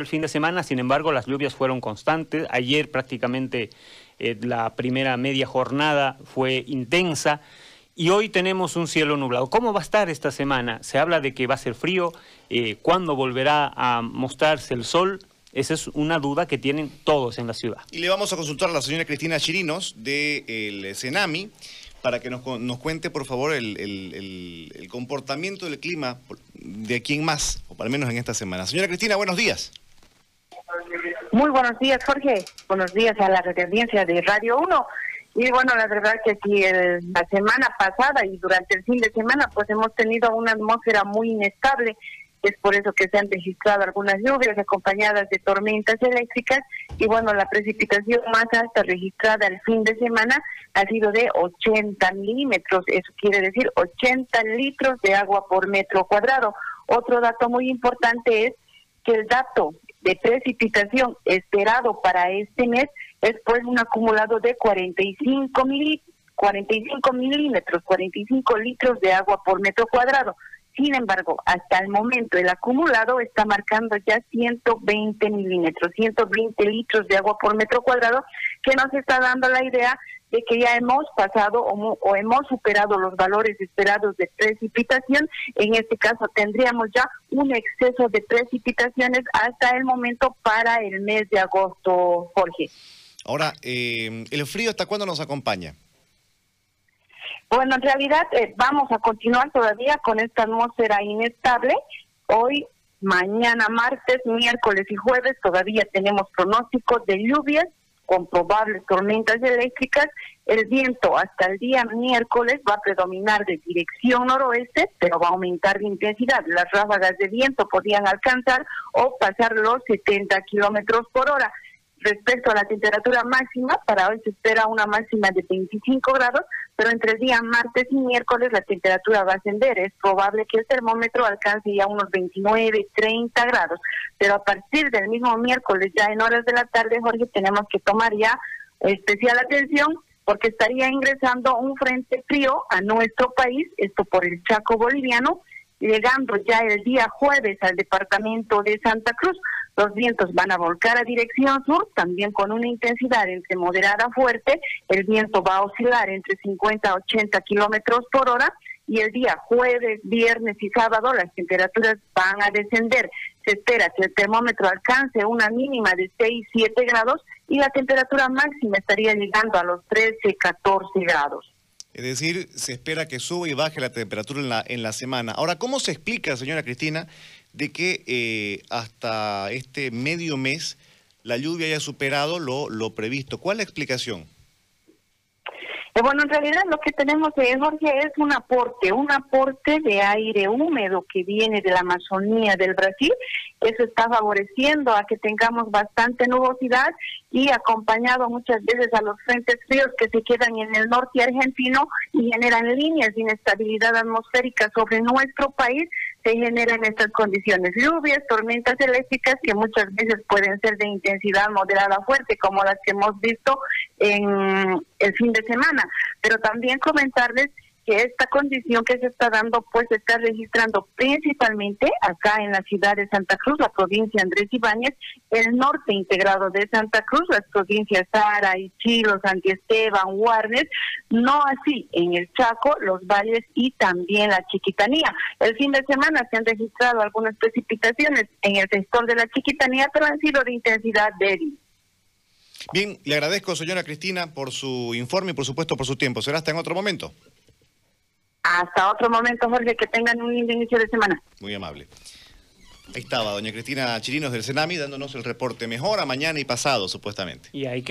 el fin de semana, sin embargo las lluvias fueron constantes. Ayer prácticamente eh, la primera media jornada fue intensa y hoy tenemos un cielo nublado. ¿Cómo va a estar esta semana? Se habla de que va a ser frío, eh, ¿cuándo volverá a mostrarse el sol? Esa es una duda que tienen todos en la ciudad. Y le vamos a consultar a la señora Cristina Chirinos del Senami para que nos, cuente, por favor, el, el, comportamiento del clima de aquí en más, o al menos en esta semana. Señora Cristina, buenos días. Muy buenos días, Jorge. Buenos días a la audiencia de Radio 1. Y bueno, la verdad que aquí la semana pasada y durante el fin de semana pues hemos tenido una atmósfera muy inestable. Es por eso que se han registrado algunas lluvias acompañadas de tormentas eléctricas y bueno, la precipitación más alta registrada el fin de semana ha sido de 80 milímetros, eso quiere decir 80 litros de agua por metro cuadrado. Otro dato muy importante es que el dato de precipitación esperado para este mes es pues un acumulado de 45 mil 45 milímetros, 45 litros de agua por metro cuadrado. Sin embargo, hasta el momento el acumulado está marcando ya 120 milímetros, 120 litros de agua por metro cuadrado, que nos está dando la idea de que ya hemos pasado o, hemos superado los valores esperados de precipitación. En este caso tendríamos ya un exceso de precipitaciones hasta el momento para el mes de agosto, Jorge. Ahora, eh, ¿el frío hasta cuándo nos acompaña? Bueno, en realidad eh, vamos a continuar todavía con esta atmósfera inestable. Hoy, mañana, martes, miércoles y jueves todavía tenemos pronósticos de lluvias con probables tormentas eléctricas. El viento hasta el día miércoles va a predominar de dirección noroeste, pero va a aumentar de intensidad. Las ráfagas de viento podrían alcanzar o pasar los 70 kilómetros por hora. Respecto a la temperatura máxima, para hoy se espera una máxima de 25 grados, pero entre el día martes y miércoles la temperatura va a ascender. Es probable que el termómetro alcance ya unos 29, 30 grados, pero a partir del mismo miércoles, ya en horas de la tarde, Jorge, tenemos que tomar ya especial atención porque estaría ingresando un frente frío a nuestro país, esto por el Chaco boliviano, llegando ya el día jueves al departamento de Santa Cruz. Los vientos van a volcar a dirección sur, también con una intensidad entre moderada a fuerte. El viento va a oscilar entre 50 a 80 kilómetros por hora. Y el día jueves, viernes y sábado las temperaturas van a descender. Se espera que el termómetro alcance una mínima de 6, 7 grados y la temperatura máxima estaría llegando a los 13, 14 grados. Es decir, se espera que suba y baje la temperatura en la, en la semana. Ahora, ¿cómo se explica, señora Cristina, de que eh, hasta este medio mes la lluvia haya superado lo, lo previsto? ¿Cuál es la explicación? Eh, bueno, en realidad lo que tenemos, eh, Jorge, es un aporte, un aporte de aire húmedo que viene de la Amazonía del Brasil. Eso está favoreciendo a que tengamos bastante nubosidad y acompañado muchas veces a los frentes fríos que se quedan en el norte argentino y generan líneas de inestabilidad atmosférica sobre nuestro país, se generan estas condiciones, lluvias, tormentas eléctricas que muchas veces pueden ser de intensidad moderada fuerte, como las que hemos visto en el fin de semana. Pero también comentarles que esta condición que se está dando, pues se está registrando principalmente acá en la ciudad de Santa Cruz, la provincia Andrés Ibáñez, el norte integrado de Santa Cruz, las provincias Sara, Ichilo, Esteban, Guarnes, no así en el Chaco, los valles y también la Chiquitanía. El fin de semana se han registrado algunas precipitaciones en el sector de la Chiquitanía, pero han sido de intensidad débil. Bien, le agradezco, señora Cristina, por su informe y, por supuesto, por su tiempo. Será hasta en otro momento. Hasta otro momento, Jorge, que tengan un lindo inicio de semana. Muy amable. Ahí estaba doña Cristina Chirinos del Senami dándonos el reporte mejor a mañana y pasado, supuestamente. Y hay que